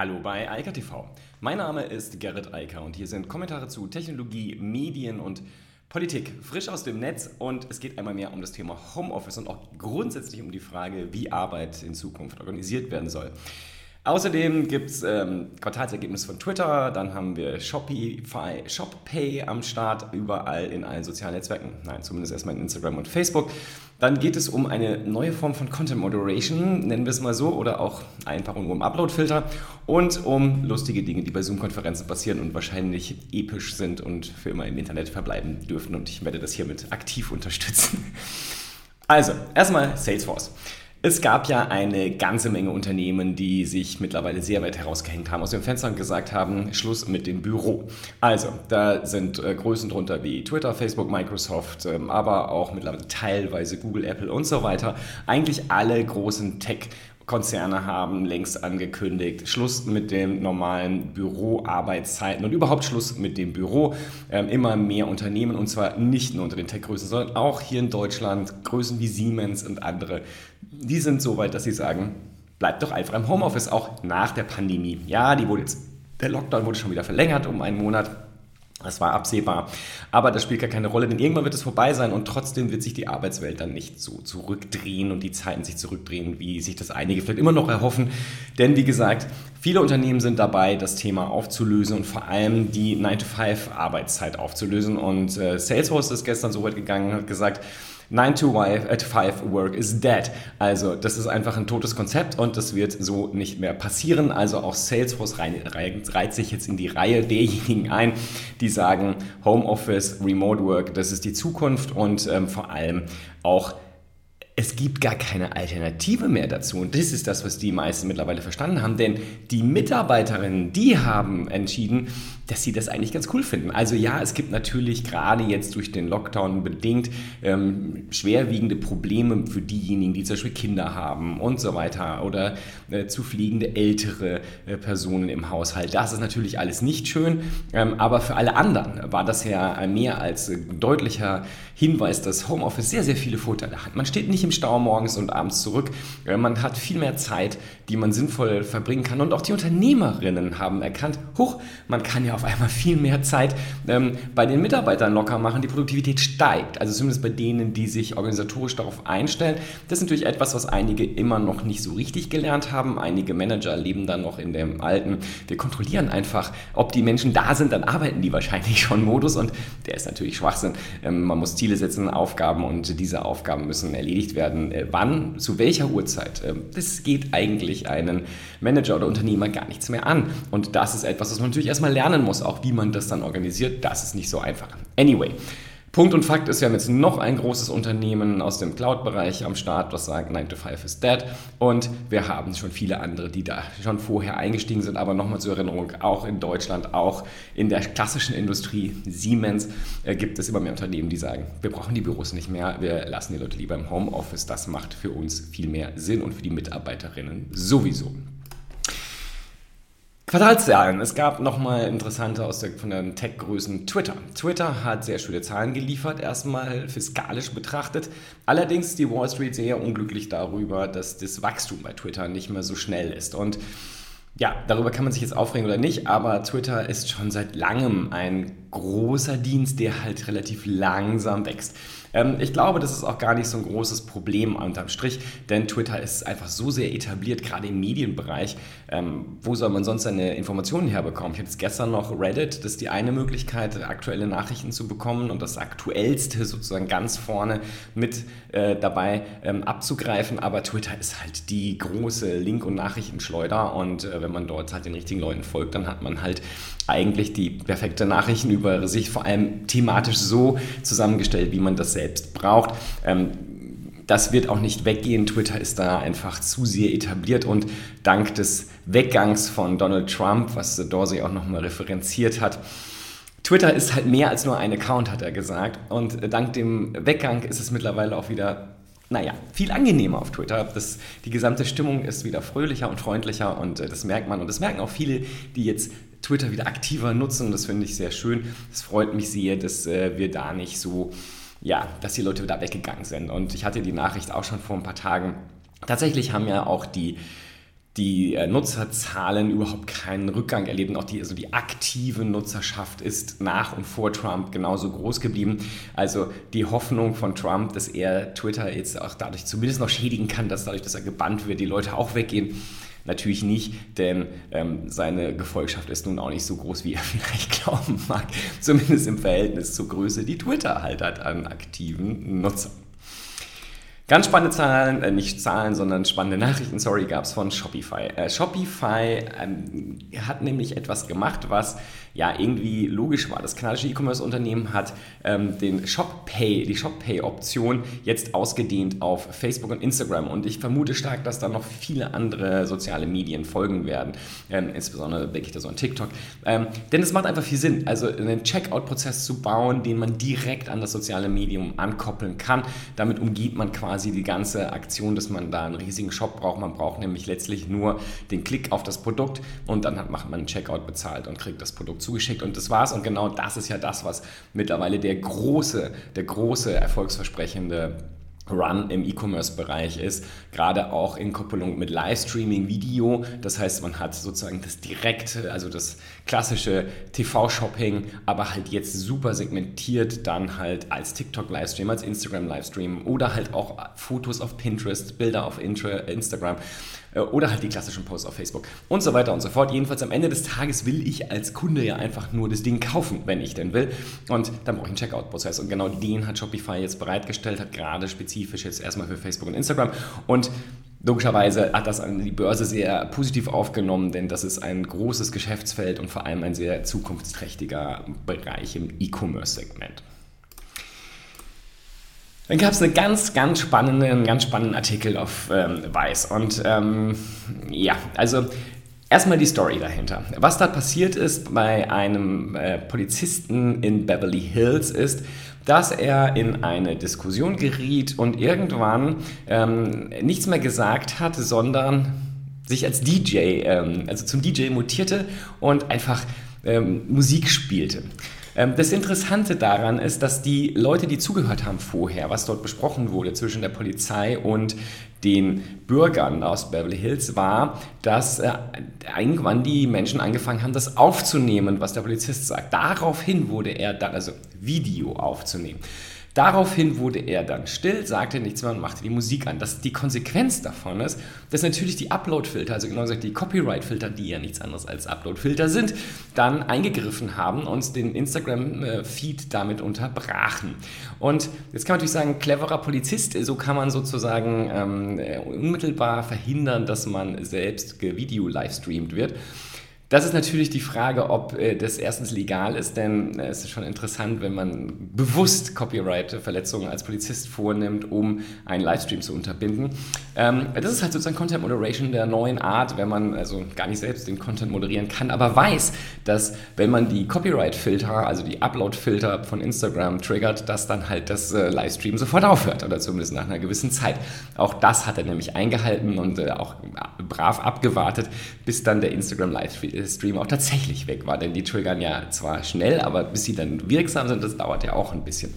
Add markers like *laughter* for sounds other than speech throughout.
Hallo bei Eika TV. Mein Name ist Gerrit Eiker und hier sind Kommentare zu Technologie, Medien und Politik frisch aus dem Netz und es geht einmal mehr um das Thema Homeoffice und auch grundsätzlich um die Frage, wie Arbeit in Zukunft organisiert werden soll. Außerdem gibt es ähm, Quartalsergebnis von Twitter, dann haben wir Shopify, ShopPay am Start, überall in allen sozialen Netzwerken. Nein, zumindest erstmal in Instagram und Facebook. Dann geht es um eine neue Form von Content Moderation, nennen wir es mal so, oder auch einfach nur um Upload-Filter und um lustige Dinge, die bei Zoom-Konferenzen passieren und wahrscheinlich episch sind und für immer im Internet verbleiben dürfen. Und ich werde das hiermit aktiv unterstützen. Also, erstmal Salesforce. Es gab ja eine ganze Menge Unternehmen, die sich mittlerweile sehr weit herausgehängt haben, aus dem Fenster und gesagt haben, Schluss mit dem Büro. Also, da sind äh, Größen drunter wie Twitter, Facebook, Microsoft, ähm, aber auch mittlerweile teilweise Google, Apple und so weiter. Eigentlich alle großen Tech- Konzerne haben längst angekündigt, Schluss mit den normalen Büroarbeitszeiten und überhaupt Schluss mit dem Büro. Ähm, immer mehr Unternehmen und zwar nicht nur unter den Tech-Größen, sondern auch hier in Deutschland, Größen wie Siemens und andere, die sind so weit, dass sie sagen, bleibt doch einfach im Homeoffice, auch nach der Pandemie. Ja, die wurde jetzt, der Lockdown wurde schon wieder verlängert um einen Monat. Das war absehbar. Aber das spielt gar keine Rolle, denn irgendwann wird es vorbei sein und trotzdem wird sich die Arbeitswelt dann nicht so zurückdrehen und die Zeiten sich zurückdrehen, wie sich das einige vielleicht immer noch erhoffen. Denn wie gesagt, viele Unternehmen sind dabei, das Thema aufzulösen und vor allem die 9-to-5 Arbeitszeit aufzulösen. Und äh, Salesforce ist gestern so weit gegangen und hat gesagt, 9 to 5 Work is dead. Also das ist einfach ein totes Konzept und das wird so nicht mehr passieren. Also auch Salesforce reiht sich jetzt in die Reihe derjenigen ein, die sagen, Homeoffice, Remote Work, das ist die Zukunft und ähm, vor allem auch es gibt gar keine Alternative mehr dazu. Und das ist das, was die meisten mittlerweile verstanden haben. Denn die Mitarbeiterinnen, die haben entschieden, dass sie das eigentlich ganz cool finden. Also ja, es gibt natürlich gerade jetzt durch den Lockdown bedingt ähm, schwerwiegende Probleme für diejenigen, die zum Beispiel Kinder haben und so weiter oder äh, zu fliegende ältere äh, Personen im Haushalt. Das ist natürlich alles nicht schön, ähm, aber für alle anderen war das ja mehr als äh, deutlicher Hinweis, dass Homeoffice sehr, sehr viele Vorteile hat. Man steht nicht im Stau morgens und abends zurück, äh, man hat viel mehr Zeit, die man sinnvoll verbringen kann und auch die Unternehmerinnen haben erkannt, huch, man kann ja auf einmal viel mehr Zeit ähm, bei den Mitarbeitern locker machen, die Produktivität steigt. Also zumindest bei denen, die sich organisatorisch darauf einstellen. Das ist natürlich etwas, was einige immer noch nicht so richtig gelernt haben. Einige Manager leben dann noch in dem alten, wir kontrollieren einfach, ob die Menschen da sind, dann arbeiten die wahrscheinlich *laughs* schon Modus und der ist natürlich Schwachsinn. Ähm, man muss Ziele setzen, Aufgaben und diese Aufgaben müssen erledigt werden. Äh, wann, zu welcher Uhrzeit? Äh, das geht eigentlich einen Manager oder Unternehmer gar nichts mehr an. Und das ist etwas, was man natürlich erstmal lernen muss, auch wie man das dann organisiert, das ist nicht so einfach. Anyway. Punkt und Fakt ist, wir haben jetzt noch ein großes Unternehmen aus dem Cloud-Bereich am Start, das sagt 9 to 5 is dead. Und wir haben schon viele andere, die da schon vorher eingestiegen sind. Aber nochmal zur Erinnerung, auch in Deutschland, auch in der klassischen Industrie, Siemens, äh, gibt es immer mehr Unternehmen, die sagen, wir brauchen die Büros nicht mehr, wir lassen die Leute lieber im Homeoffice. Das macht für uns viel mehr Sinn und für die Mitarbeiterinnen sowieso. Quartalszahlen. Es gab nochmal interessante aus der, von den Tech-Größen Twitter. Twitter hat sehr schöne Zahlen geliefert, erstmal fiskalisch betrachtet. Allerdings die Wall Street sehr unglücklich darüber, dass das Wachstum bei Twitter nicht mehr so schnell ist. Und ja, darüber kann man sich jetzt aufregen oder nicht, aber Twitter ist schon seit langem ein großer Dienst, der halt relativ langsam wächst. Ähm, ich glaube, das ist auch gar nicht so ein großes Problem unterm Strich, denn Twitter ist einfach so sehr etabliert, gerade im Medienbereich. Ähm, wo soll man sonst seine Informationen herbekommen? Ich hatte jetzt gestern noch Reddit, das ist die eine Möglichkeit, aktuelle Nachrichten zu bekommen und das Aktuellste sozusagen ganz vorne mit äh, dabei ähm, abzugreifen. Aber Twitter ist halt die große Link- und Nachrichtenschleuder und äh, wenn man dort halt den richtigen Leuten folgt, dann hat man halt eigentlich die perfekte Nachrichten über sich vor allem thematisch so zusammengestellt, wie man das selbst braucht. Ähm, das wird auch nicht weggehen. Twitter ist da einfach zu sehr etabliert und dank des Weggangs von Donald Trump, was Dorsey auch nochmal referenziert hat, Twitter ist halt mehr als nur ein Account, hat er gesagt. Und dank dem Weggang ist es mittlerweile auch wieder, naja, viel angenehmer auf Twitter. Das, die gesamte Stimmung ist wieder fröhlicher und freundlicher und äh, das merkt man. Und das merken auch viele, die jetzt Twitter wieder aktiver nutzen. Das finde ich sehr schön. Es freut mich sehr, dass äh, wir da nicht so, ja, dass die Leute da weggegangen sind. Und ich hatte die Nachricht auch schon vor ein paar Tagen. Tatsächlich haben ja auch die die äh, Nutzerzahlen überhaupt keinen Rückgang erleben. Auch die, also die aktive Nutzerschaft ist nach und vor Trump genauso groß geblieben. Also die Hoffnung von Trump, dass er Twitter jetzt auch dadurch zumindest noch schädigen kann, dass dadurch, dass er gebannt wird, die Leute auch weggehen. Natürlich nicht, denn ähm, seine Gefolgschaft ist nun auch nicht so groß, wie er *laughs* vielleicht glauben mag. Zumindest im Verhältnis zur Größe, die Twitter halt hat an aktiven Nutzern. Ganz spannende Zahlen, äh, nicht Zahlen, sondern spannende Nachrichten, sorry, gab es von Shopify. Äh, Shopify ähm, hat nämlich etwas gemacht, was ja irgendwie logisch war. Das kanadische E-Commerce-Unternehmen hat ähm, den Shop Pay, die Shop Pay-Option jetzt ausgedehnt auf Facebook und Instagram. Und ich vermute stark, dass da noch viele andere soziale Medien folgen werden. Ähm, insbesondere denke ich da so an TikTok. Ähm, denn es macht einfach viel Sinn, also einen Checkout-Prozess zu bauen, den man direkt an das soziale Medium ankoppeln kann. Damit umgeht man quasi die ganze Aktion, dass man da einen riesigen Shop braucht. Man braucht nämlich letztlich nur den Klick auf das Produkt und dann hat, macht man einen Checkout bezahlt und kriegt das Produkt zugeschickt und das war's. Und genau das ist ja das, was mittlerweile der große, der große, erfolgsversprechende Run im E-Commerce-Bereich ist, gerade auch in Koppelung mit Livestreaming-Video. Das heißt, man hat sozusagen das direkte, also das klassische TV-Shopping, aber halt jetzt super segmentiert dann halt als TikTok-Livestream, als Instagram-Livestream oder halt auch Fotos auf Pinterest, Bilder auf Instagram oder halt die klassischen Posts auf Facebook und so weiter und so fort. Jedenfalls am Ende des Tages will ich als Kunde ja einfach nur das Ding kaufen, wenn ich denn will. Und dann brauche ich einen Checkout-Prozess. Und genau den hat Shopify jetzt bereitgestellt, hat gerade spezifisch jetzt erstmal für Facebook und Instagram. Und Logischerweise hat das die Börse sehr positiv aufgenommen, denn das ist ein großes Geschäftsfeld und vor allem ein sehr zukunftsträchtiger Bereich im E-Commerce-Segment. Dann gab es eine ganz, ganz spannende, einen ganz spannenden Artikel auf ähm, Weiß. Und ähm, ja, also erstmal die Story dahinter. Was da passiert ist bei einem äh, Polizisten in Beverly Hills ist, dass er in eine Diskussion geriet und irgendwann ähm, nichts mehr gesagt hat, sondern sich als DJ, ähm, also zum DJ mutierte und einfach ähm, Musik spielte. Ähm, das Interessante daran ist, dass die Leute, die zugehört haben vorher, was dort besprochen wurde zwischen der Polizei und den Bürgern aus Beverly Hills war, dass äh, irgendwann die Menschen angefangen haben, das aufzunehmen, was der Polizist sagt. Daraufhin wurde er dann, also Video aufzunehmen. Daraufhin wurde er dann still, sagte nichts mehr und machte die Musik an. Das, die Konsequenz davon ist, dass natürlich die Upload-Filter, also genau gesagt die Copyright-Filter, die ja nichts anderes als Upload-Filter sind, dann eingegriffen haben und den Instagram-Feed damit unterbrachen. Und jetzt kann man natürlich sagen, cleverer Polizist, so kann man sozusagen ähm, unmittelbar verhindern, dass man selbst Video-livestreamt wird. Das ist natürlich die Frage, ob äh, das erstens legal ist, denn äh, es ist schon interessant, wenn man bewusst Copyright-Verletzungen als Polizist vornimmt, um einen Livestream zu unterbinden. Ähm, das ist halt sozusagen Content Moderation der neuen Art, wenn man also gar nicht selbst den Content moderieren kann, aber weiß, dass wenn man die Copyright-Filter, also die Upload-Filter von Instagram triggert, dass dann halt das äh, Livestream sofort aufhört oder zumindest nach einer gewissen Zeit. Auch das hat er nämlich eingehalten und auch brav abgewartet, bis dann der Instagram Livestream Stream auch tatsächlich weg war. Denn die triggern ja zwar schnell, aber bis sie dann wirksam sind, das dauert ja auch ein bisschen.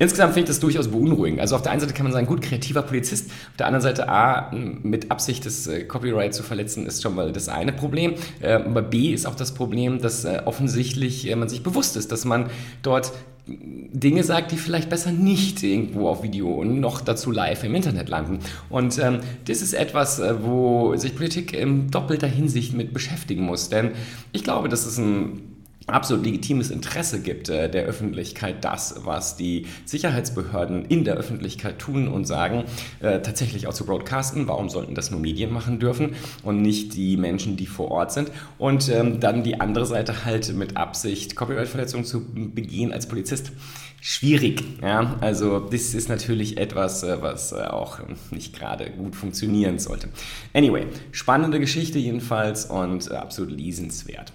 Insgesamt finde ich das durchaus beunruhigend. Also auf der einen Seite kann man sagen, gut, kreativer Polizist. Auf der anderen Seite, A, mit Absicht das äh, Copyright zu verletzen, ist schon mal das eine Problem. Äh, aber B ist auch das Problem, dass äh, offensichtlich man sich bewusst ist, dass man dort Dinge sagt, die vielleicht besser nicht irgendwo auf Video und noch dazu live im Internet landen. Und ähm, das ist etwas, äh, wo sich Politik in doppelter Hinsicht mit beschäftigen muss. Denn ich glaube, das ist ein absolut legitimes Interesse gibt äh, der Öffentlichkeit, das, was die Sicherheitsbehörden in der Öffentlichkeit tun und sagen, äh, tatsächlich auch zu broadcasten. Warum sollten das nur Medien machen dürfen und nicht die Menschen, die vor Ort sind? Und ähm, dann die andere Seite halt mit Absicht, Copyright-Verletzungen zu begehen als Polizist. Schwierig, ja. Also, das ist natürlich etwas, äh, was äh, auch nicht gerade gut funktionieren sollte. Anyway, spannende Geschichte jedenfalls und äh, absolut lesenswert.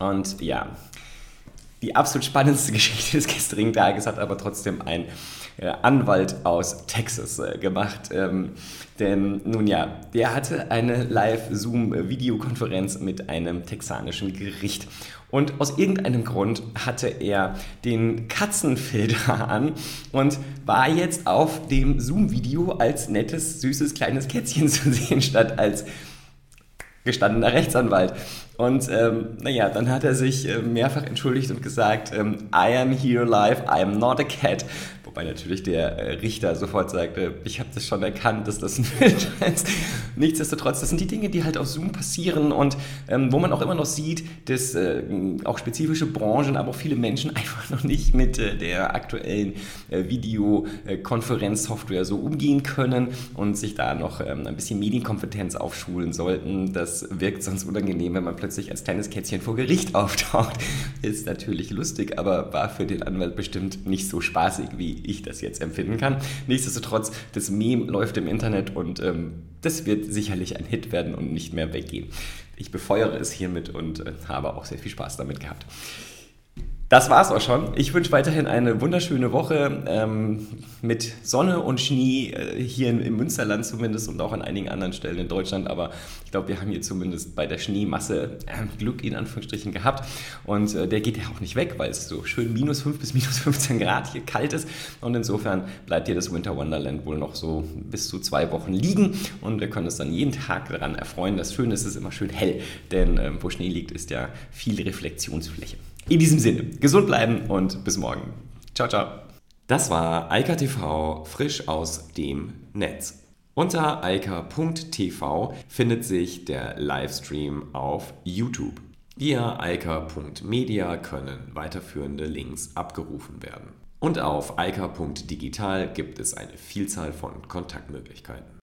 Und ja, die absolut spannendste *laughs* Geschichte des gestrigen Tages hat aber trotzdem ein äh, Anwalt aus Texas äh, gemacht. Ähm, denn nun ja, der hatte eine Live-Zoom-Videokonferenz mit einem texanischen Gericht. Und aus irgendeinem Grund hatte er den Katzenfilter *laughs* an und war jetzt auf dem Zoom-Video als nettes, süßes, kleines Kätzchen *laughs* zu sehen, statt als gestandener Rechtsanwalt. Und ähm, naja, dann hat er sich äh, mehrfach entschuldigt und gesagt, ähm, I am here live, I am not a cat. Wobei natürlich der äh, Richter sofort sagte, ich habe das schon erkannt, dass das ein *laughs* Bild ist. Nichtsdestotrotz, das sind die Dinge, die halt auf Zoom passieren und ähm, wo man auch immer noch sieht, dass äh, auch spezifische Branchen, aber auch viele Menschen *laughs* einfach noch nicht mit äh, der aktuellen äh, Videokonferenzsoftware so umgehen können und sich da noch ähm, ein bisschen Medienkompetenz aufschulen sollten. Das wirkt sonst unangenehm, wenn man plötzlich als kleines Kätzchen vor Gericht *laughs* auftaucht. Ist natürlich lustig, aber war für den Anwalt bestimmt nicht so spaßig wie ich das jetzt empfinden kann. Nichtsdestotrotz, das Meme läuft im Internet und ähm, das wird sicherlich ein Hit werden und nicht mehr weggehen. Ich befeuere es hiermit und äh, habe auch sehr viel Spaß damit gehabt. Das war's auch schon. Ich wünsche weiterhin eine wunderschöne Woche ähm, mit Sonne und Schnee äh, hier im Münsterland zumindest und auch an einigen anderen Stellen in Deutschland. Aber ich glaube, wir haben hier zumindest bei der Schneemasse äh, Glück in Anführungsstrichen gehabt. Und äh, der geht ja auch nicht weg, weil es so schön minus 5 bis minus 15 Grad hier kalt ist. Und insofern bleibt hier das Winter Wonderland wohl noch so bis zu zwei Wochen liegen. Und wir können uns dann jeden Tag daran erfreuen. Das Schöne ist, es ist immer schön hell, denn äh, wo Schnee liegt, ist ja viel Reflexionsfläche. In diesem Sinne, gesund bleiben und bis morgen. Ciao, ciao. Das war Eika TV frisch aus dem Netz. Unter eika.tv findet sich der Livestream auf YouTube. Via eika.media können weiterführende Links abgerufen werden. Und auf eika.digital gibt es eine Vielzahl von Kontaktmöglichkeiten.